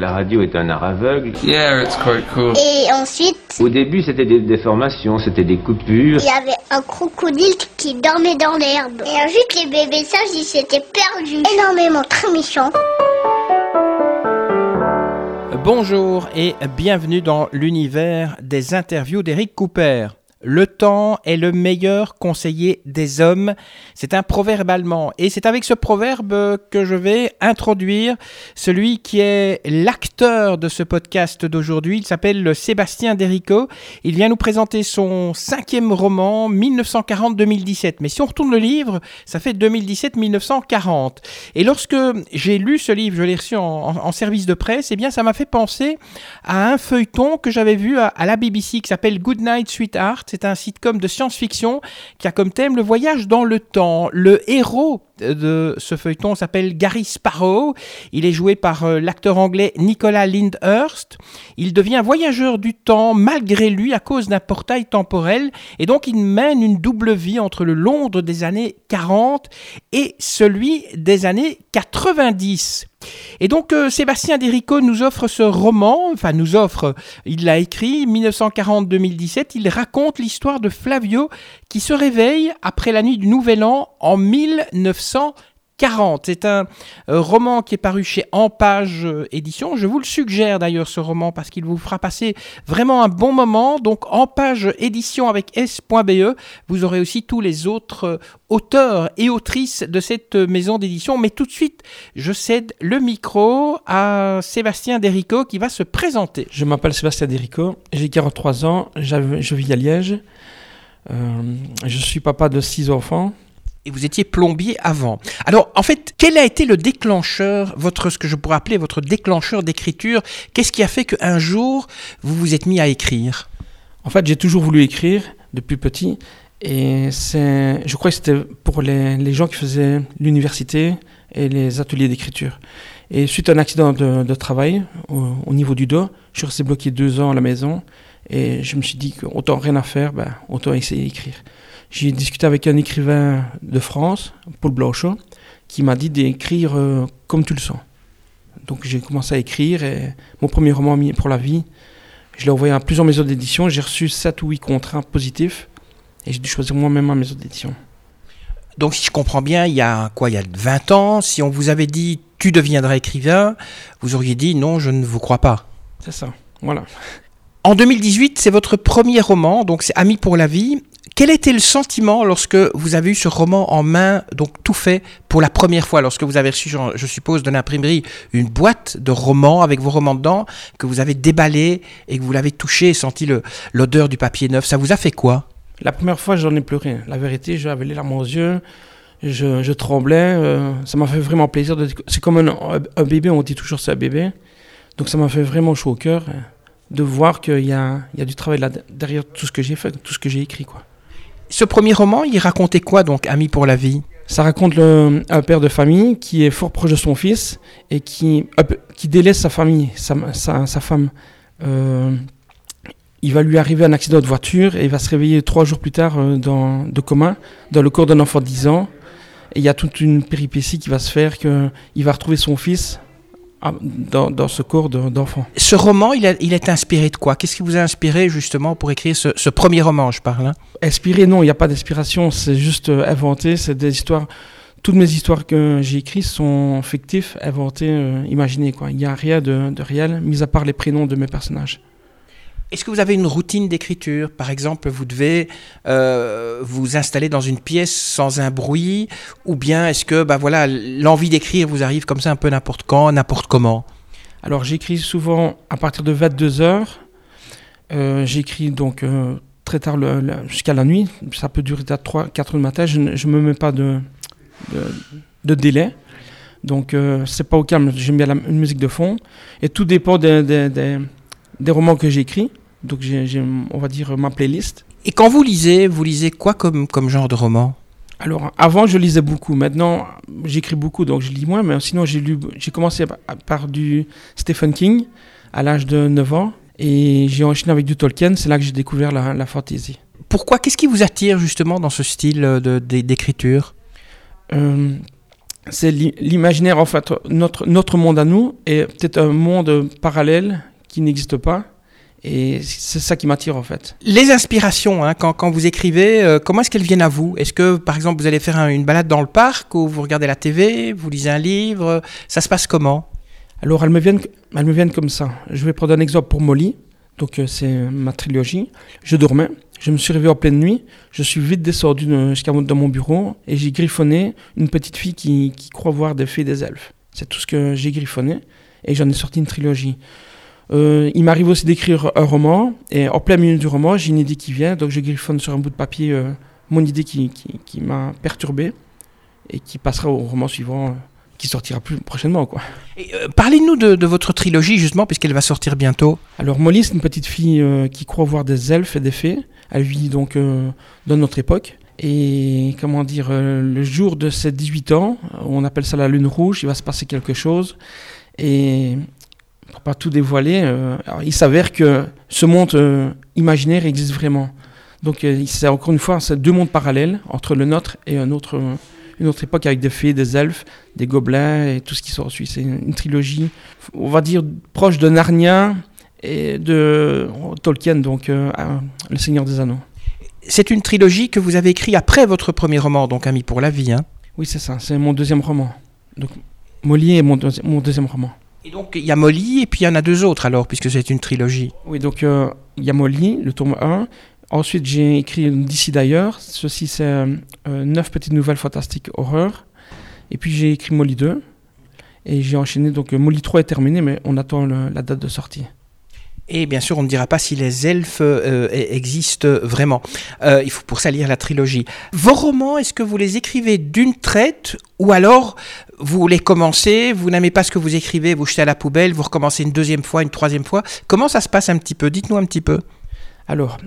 La radio est un art aveugle. Yeah, it's quite cool. Et ensuite, Au début, c'était des déformations, c'était des coupures. il y avait un crocodile qui dormait dans l'herbe. Et ensuite, les bébés sages, ils s'étaient perdus. Énormément, très méchants. Bonjour et bienvenue dans l'univers des interviews d'Eric Cooper. Le temps est le meilleur conseiller des hommes. C'est un proverbe allemand. Et c'est avec ce proverbe que je vais introduire celui qui est l'acteur de ce podcast d'aujourd'hui. Il s'appelle Sébastien Derico. Il vient nous présenter son cinquième roman, 1940-2017. Mais si on retourne le livre, ça fait 2017-1940. Et lorsque j'ai lu ce livre, je l'ai reçu en, service de presse, eh bien ça m'a fait penser à un feuilleton que j'avais vu à, à la BBC qui s'appelle Good Night Sweetheart. C'est un sitcom de science-fiction qui a comme thème le voyage dans le temps. Le héros de ce feuilleton s'appelle Gary Sparrow. Il est joué par euh, l'acteur anglais Nicolas Lyndhurst. Il devient voyageur du temps malgré lui à cause d'un portail temporel et donc il mène une double vie entre le Londres des années 40 et celui des années 90. Et donc euh, Sébastien Derico nous offre ce roman, enfin nous offre, il l'a écrit 1940-2017, il raconte l'histoire de Flavio qui se réveille après la nuit du Nouvel An en 1940. C'est un euh, roman qui est paru chez Empage euh, Édition. Je vous le suggère d'ailleurs ce roman parce qu'il vous fera passer vraiment un bon moment. Donc Empage Édition avec S.be. Vous aurez aussi tous les autres euh, auteurs et autrices de cette maison d'édition. Mais tout de suite, je cède le micro à Sébastien Derico qui va se présenter. Je m'appelle Sébastien Derico, j'ai 43 ans, je vis à Liège. Je suis papa de six enfants. Et vous étiez plombier avant. Alors, en fait, quel a été le déclencheur, votre, ce que je pourrais appeler votre déclencheur d'écriture? Qu'est-ce qui a fait qu'un jour, vous vous êtes mis à écrire? En fait, j'ai toujours voulu écrire depuis petit. Et c'est, je crois que c'était pour les, gens qui faisaient l'université et les ateliers d'écriture. Et suite à un accident de, travail au, au niveau du dos, je suis resté bloqué deux ans à la maison. Et je me suis dit qu'autant rien à faire, ben, autant essayer d'écrire. J'ai discuté avec un écrivain de France, Paul Blanchot, qui m'a dit d'écrire euh, comme tu le sens. Donc j'ai commencé à écrire et mon premier roman pour la vie, je l'ai envoyé à plusieurs maisons d'édition. J'ai reçu 7 ou 8 contrats positifs et j'ai dû choisir moi-même ma maison d'édition. Donc, si je comprends bien, il y a quoi? Il y a 20 ans, si on vous avait dit tu deviendras écrivain, vous auriez dit non, je ne vous crois pas. C'est ça. Voilà. En 2018, c'est votre premier roman, donc c'est Amis pour la vie. Quel était le sentiment lorsque vous avez eu ce roman en main, donc tout fait pour la première fois, lorsque vous avez reçu, je suppose, de l'imprimerie une boîte de romans avec vos romans dedans, que vous avez déballé et que vous l'avez touché et senti l'odeur du papier neuf? Ça vous a fait quoi? La première fois, j'en ai pleuré. La vérité, j'avais les larmes aux yeux. Je, tremblais. euh, ça m'a fait vraiment plaisir. C'est comme un, bébé, on dit toujours c'est un bébé. Donc ça m'a fait vraiment chaud au cœur euh, de voir qu'il y a, il y a du travail là derrière tout ce que j'ai fait, tout ce que j'ai écrit. Quoi. Ce premier roman, il racontait quoi donc, Amis pour la vie? Ça raconte un père de famille qui est fort proche de son fils et qui, hop, qui délaisse sa famille, sa, sa, sa femme. Euh, il va lui arriver un accident de voiture et il va se réveiller trois jours plus tard euh, dans, de coma dans le corps d'un enfant de 10 ans. Et il y a toute une péripétie qui va se faire qu'il va retrouver son fils ah, dans, dans ce corps de- d'enfant. Ce roman, il, a- il est inspiré de quoi? Qu'est-ce qui vous a inspiré justement pour écrire ce, ce premier roman, je parle hein? Inspiré, non, il n'y a pas d'inspiration, c'est juste euh, inventé, c'est des histoires. Toutes mes histoires que j'ai écrites sont fictives, inventées, euh, imaginées. quoi. Il n'y a rien de, de réel, mis à part les prénoms de mes personnages. Est-ce que vous avez une routine d'écriture? Par exemple, vous devez euh, vous installer dans une pièce sans un bruit, ou bien est-ce que bah voilà, l'envie d'écrire vous arrive comme ça un peu n'importe quand, n'importe comment? Alors j'écris souvent à partir de 22 heures. Euh, j'écris donc euh, très tard jusqu'à la nuit. Ça peut durer à 3, 4 heures du matin. Je ne me mets pas de, délai. Donc c'est pas au calme. J'aime bien une musique de fond. Et tout dépend des romans que j'écris. Donc j'ai, on va dire, ma playlist. Et quand vous lisez, vous lisez quoi comme, comme genre de roman? Alors, avant, je lisais beaucoup. Maintenant, j'écris beaucoup, donc je lis moins. Mais sinon, j'ai lu, j'ai commencé par, du Stephen King à l'âge de 9 ans. Et j'ai enchaîné avec du Tolkien. C'est là que j'ai découvert la, la fantasy. Pourquoi Qu'est-ce qui vous attire justement dans ce style d'écriture? Euh, c'est l'imaginaire, en fait, notre, notre monde à nous est peut-être un monde parallèle qui n'existe pas. Et c'est ça qui m'attire en fait. Les inspirations, hein, quand, quand, vous écrivez, euh, comment est-ce qu'elles viennent à vous? Est-ce que par exemple vous allez faire une balade dans le parc ou vous regardez la TV, vous lisez un livre? Ça se passe comment? Alors elles me, viennent, elles me viennent comme ça. Je vais prendre un exemple pour Molly. Donc euh, c'est ma trilogie. Je dormais, je me suis réveillé en pleine nuit, je suis vite descendu jusqu'à dans mon bureau et j'ai griffonné une petite fille qui, qui croit voir des fées et des elfes. C'est tout ce que j'ai griffonné et j'en ai sorti une trilogie. Euh, il m'arrive aussi d'écrire un roman, et en plein milieu du roman, j'ai une idée qui vient, donc je griffonne sur un bout de papier euh, mon idée qui, qui, m'a perturbé, et qui passera au roman suivant, euh, qui sortira plus prochainement. quoi. Parlez-nous de, de, votre trilogie, justement, puisqu'elle va sortir bientôt. Alors, Molly, c'est une petite fille qui croit voir des elfes et des fées. Elle vit donc dans notre époque. Et comment dire, le jour de ses 18 ans, on appelle ça la lune rouge, il va se passer quelque chose. Et pour pas tout dévoiler, euh, il s'avère que ce monde euh, imaginaire existe vraiment. Donc euh, c'est encore une fois, deux mondes parallèles entre le nôtre et un autre, une autre époque avec des fées, des elfes, des gobelins et tout ce qui sort suit. C'est une, trilogie, on va dire, proche de Narnia et de Tolkien, donc Le Seigneur des Anneaux. C'est une trilogie que vous avez écrite après votre premier roman, donc Ami pour la vie. Hein? Oui, c'est ça, c'est mon deuxième roman. Donc Molly est mon, mon deuxième roman. Et donc il y a Molly et puis il y en a deux autres alors, puisque c'est une trilogie. Oui, donc euh, il y a Molly, le tome 1. Ensuite, j'ai écrit D'ici d'ailleurs. Ceci, c'est euh, neuf petites nouvelles fantastiques horreur. Et puis j'ai écrit Molly 2. Et j'ai enchaîné, donc Molly 3 est terminé, mais on attend la date de sortie. Et bien sûr, on ne dira pas si les elfes euh, e-, existent vraiment. Euh, il faut pour ça lire la trilogie. Vos romans, est-ce que vous les écrivez d'une traite ou alors vous les commencez, vous n'aimez pas ce que vous écrivez, vous jetez à la poubelle, vous recommencez une deuxième fois, une troisième fois Comment ça se passe un petit peu? Dites-nous un petit peu. Alors,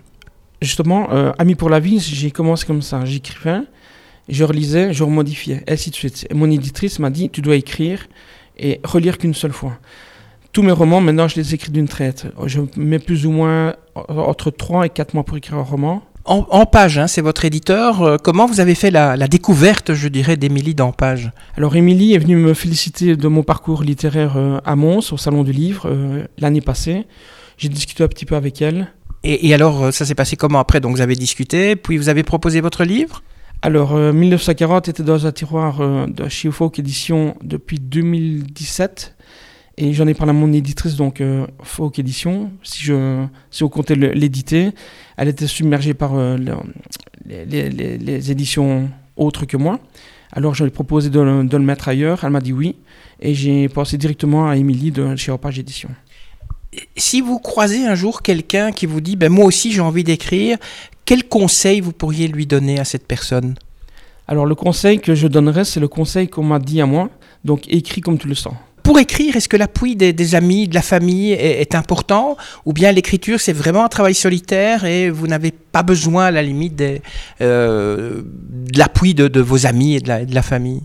justement, euh, Ami pour la vie, j'ai commencé comme ça. J'écrivais, je relisais, je remodifiais, ainsi de suite. Et mon éditrice m'a dit, tu dois écrire et relire qu'une seule fois tous mes romans, maintenant, je les écris d'une traite. Je mets plus ou moins entre 3 et 4 mois pour écrire un roman. En, page, hein, c'est votre éditeur. Euh, comment vous avez fait la, découverte, je dirais, d'Émilie dans page? Alors, Émilie est venue me féliciter de mon parcours littéraire euh, à Mons, au Salon du Livre, euh, l'année passée. J'ai discuté un petit peu avec elle. Et, alors, ça s'est passé comment après? Donc, vous avez discuté, puis vous avez proposé votre livre? Alors, 1940 était dans un tiroir de chez Édition depuis 2017. Et j'en ai parlé à mon éditrice, donc euh, Folk Édition, si, je, si on comptait l'éditer. Elle était submergée par euh, les, éditions autres que moi. Alors je lui ai proposé de, le mettre ailleurs. Elle m'a dit oui. Et j'ai pensé directement à Émilie de chez Opage Édition. Si vous croisez un jour quelqu'un qui vous dit ben, Moi aussi j'ai envie d'écrire, quel conseil vous pourriez lui donner à cette personne? Alors le conseil que je donnerais, c'est le conseil qu'on m'a dit à moi. Donc écris comme tu le sens pour écrire, est-ce que l'appui des, amis, de la famille est, important Ou bien l'écriture, c'est vraiment un travail solitaire et vous n'avez pas besoin, à la limite, euh, de l'appui de, vos amis et de la, famille?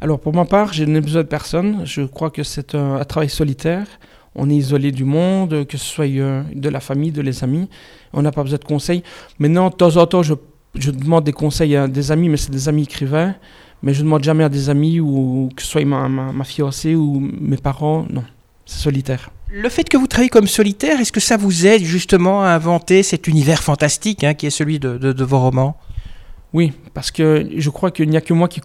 Alors, pour ma part, je n'ai besoin de personne. Je crois que c'est un, travail solitaire. On est isolé du monde, que ce soit euh, de la famille, de les amis. On n'a pas besoin de conseils. Maintenant, de temps en temps, je, je demande des conseils à des amis, mais c'est des amis écrivains mais je ne demande jamais à des amis ou que ce soit ma, ma, fiancée ou mes parents, non, c'est solitaire. Le fait que vous travaillez comme solitaire, est-ce que ça vous aide justement à inventer cet univers fantastique hein, qui est celui de, de, vos romans? Oui, parce que je crois qu'il n'y a que moi qui,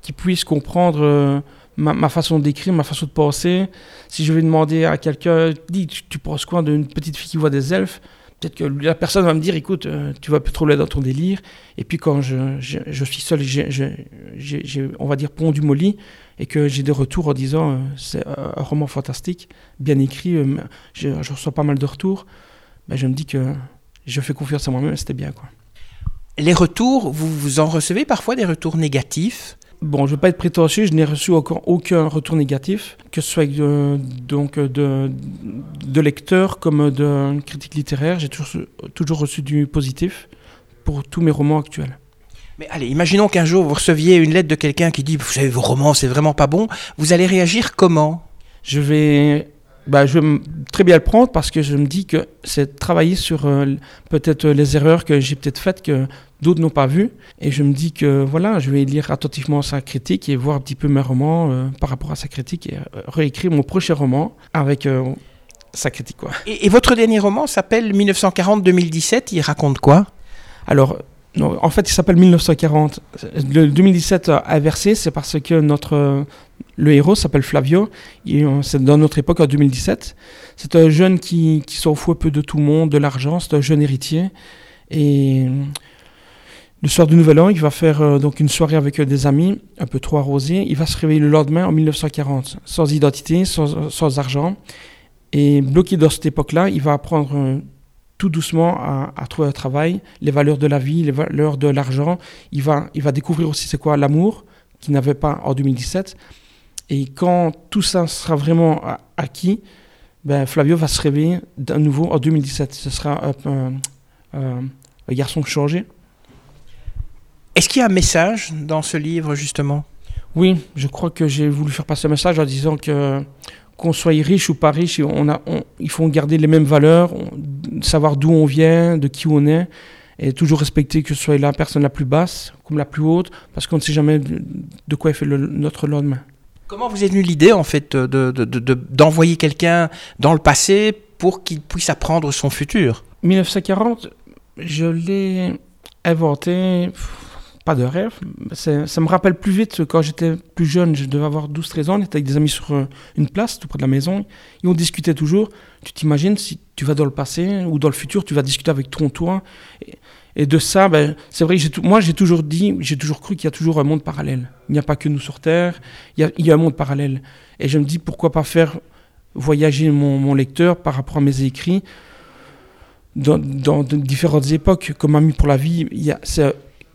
qui puisse comprendre euh, ma, ma, façon d'écrire, ma façon de penser. Si je vais demander à quelqu'un, dis, tu, tu penses quoi d'une petite fille qui voit des elfes? Peut-être que la personne va me dire, écoute, euh, tu vas plus trop là dans ton délire. Et puis quand je, je, suis seul, j'ai, on va dire, pondu mon lit, et que j'ai des retours en disant, euh, c'est un roman fantastique, bien écrit, euh, je, reçois pas mal de retours, ben, je me dis que je fais confiance à moi-même, c'était bien. Quoi. Les retours, vous, vous en recevez parfois des retours négatifs? Bon, je ne vais pas être prétentieux, je n'ai reçu encore aucun retour négatif, que ce soit de, donc de, de lecteurs comme de critiques littéraires. J'ai toujours, toujours reçu du positif pour tous mes romans actuels. Mais allez, imaginons qu'un jour vous receviez une lettre de quelqu'un qui dit Vous savez, vos romans, c'est vraiment pas bon. Vous allez réagir comment? Je vais bah, je vais très bien le prendre parce que je me dis que c'est travailler sur euh, peut-être les erreurs que j'ai peut-être faites que d'autres n'ont pas vues. Et je me dis que voilà, je vais lire attentivement sa critique et voir un petit peu mes romans euh, par rapport à sa critique et réécrire mon prochain roman avec sa critique. Quoi. Et, et votre dernier roman s'appelle 1940-2017. Il raconte quoi? Alors, non, en fait, il s'appelle 1940. Le 2017 inversé, c'est parce que notre le héros s'appelle Flavio. C'est dans notre époque en 2017. C'est un jeune qui, qui s'en fout un peu de tout le monde, de l'argent. C'est un jeune héritier. Et le soir du Nouvel An, il va faire euh, donc une soirée avec euh, des amis, un peu trop arrosé. Il va se réveiller le lendemain en 1940, sans identité, sans, sans argent. Et bloqué dans cette époque-là, il va apprendre euh, tout doucement à, trouver un travail, les valeurs de la vie, les valeurs de l'argent. Il va, il va découvrir aussi c'est quoi l'amour, qu'il n'avait pas en 2017. Et quand tout ça sera vraiment acquis, ben Flavio va se réveiller d'un nouveau en 2017. Ce sera un, un garçon changé. Est-ce qu'il y a un message dans ce livre, justement? Oui, je crois que j'ai voulu faire passer un message en disant que qu'on soit riche ou pas riche, on a, il faut garder les mêmes valeurs, savoir d'où on vient, de qui on est, et toujours respecter que ce soit la personne la plus basse comme la plus haute, parce qu'on ne sait jamais de, quoi est fait notre lendemain. Comment vous est venue l'idée, en fait, d'envoyer de, quelqu'un dans le passé pour qu'il puisse apprendre son futur? 1940, je l'ai inventé pas de rêve. Ça me rappelle plus vite quand j'étais plus jeune, je devais avoir 12-13 ans, on était avec des amis sur euh, une place tout près de la maison, et on discutait toujours. Tu t'imagines si tu vas dans le passé ou dans le futur, tu vas discuter avec ton toi. De ça, ben, c'est vrai moi j'ai toujours dit, j'ai toujours cru qu'il y a toujours un monde parallèle. Il n'y a pas que nous sur Terre, il y a, un monde parallèle. Et je me dis pourquoi pas faire voyager mon, lecteur par rapport à mes écrits dans, différentes époques, comme Ami pour la vie. A,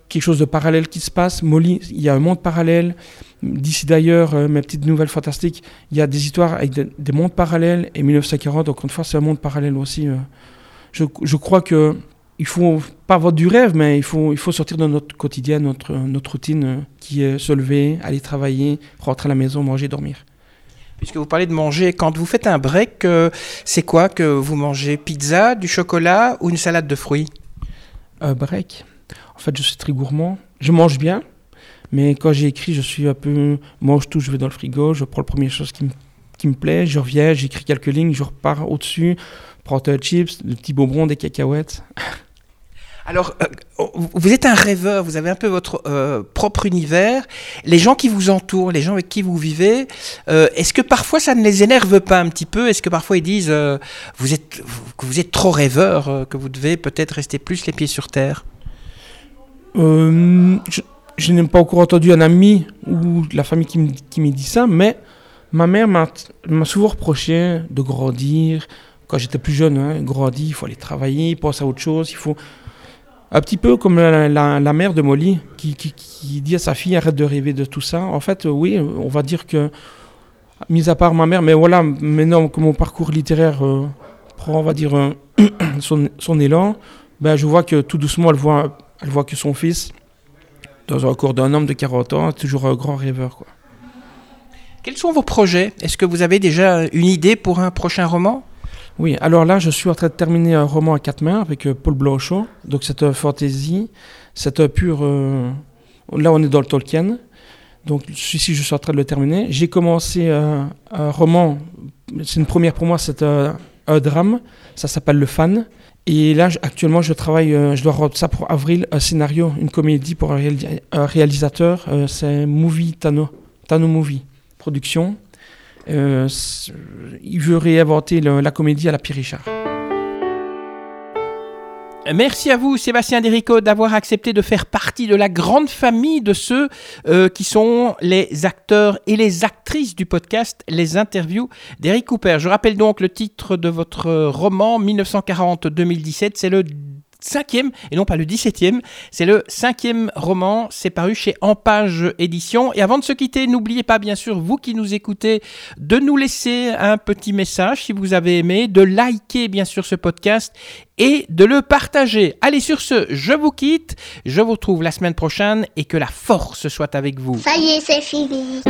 quelque chose de parallèle qui se passe. Molly, il y a un monde parallèle. D'ici d'ailleurs, euh, mes petites nouvelles fantastiques, il y a des histoires avec des mondes parallèles. Et 1940, encore une fois, c'est un monde parallèle aussi. Euh. Je, crois que il faut pas avoir du rêve, mais il faut, il faut sortir de notre quotidien, notre, notre routine euh, qui est se lever, aller travailler, rentrer à la maison, manger, dormir. Puisque vous parlez de manger, quand vous faites un break, c'est quoi que vous mangez? Pizza, du chocolat ou une salade de fruits? Un break en fait, je suis très gourmand. Je mange bien, mais quand j'ai écrit, je suis un peu. Mange tout, je vais dans le frigo, je prends la première chose qui me, qui me plaît, je reviens, j'écris quelques lignes, je repars au-dessus, prends un chips, des petits bonbons, des cacahuètes. Alors, euh, vous êtes un rêveur, vous avez un peu votre euh, propre univers. Les gens qui vous entourent, les gens avec qui vous vivez, euh, est-ce que parfois ça ne les énerve pas un petit peu? Est-ce que parfois ils disent que vous êtes trop rêveur, que vous devez peut-être rester plus les pieds sur terre? Je, n'ai pas encore entendu un ami ou la famille qui me, dit ça, mais ma mère m'a souvent reproché de grandir. Quand j'étais plus jeune, hein, grandir, il faut aller travailler, penser à autre chose, il faut... Un petit peu comme la, mère de Molly qui, dit à sa fille arrête de rêver de tout ça. En fait, oui, on va dire que, mis à part ma mère, mais voilà, maintenant que mon parcours littéraire euh, prend, on va dire, son, son, élan, ben, je vois que tout doucement, elle voit elle voit que son fils, dans un corps d'un homme de 40 ans, est toujours un grand rêveur. Quoi. Quels sont vos projets? Est-ce que vous avez déjà une idée pour un prochain roman? Oui, alors là, je suis en train de terminer un roman à quatre mains avec euh, Paul Blanchot. Donc c'est un fantasy, c'est un pur... Euh, là, on est dans le Tolkien. Donc celui-ci, je suis en train de le terminer. J'ai commencé un roman, c'est une première pour moi, c'est un, drame. Ça s'appelle Le Fan. Et là, actuellement, je travaille, euh, je dois rendre ça pour avril, un scénario, une comédie pour un, réalisateur. Euh, c'est Movie Tano, Tano Movie Production. Euh, il veut réinventer la comédie à la Pierre Richard. Merci à vous, Sébastien Derico, d'avoir accepté de faire partie de la grande famille de ceux euh, qui sont les acteurs et les actrices du podcast Les Interviews d'Eric Cooper. Je rappelle donc le titre de votre roman 1940-2017, c'est le cinquième, et non pas le dix-septième. C'est le cinquième roman, c'est paru chez Empage Édition. Et avant de se quitter, n'oubliez pas, bien sûr, vous qui nous écoutez, de nous laisser un petit message si vous avez aimé, de liker, bien sûr, ce podcast et de le partager. Allez, sur ce, je vous quitte. Je vous retrouve la semaine prochaine et que la force soit avec vous. Ça y est, c'est fini.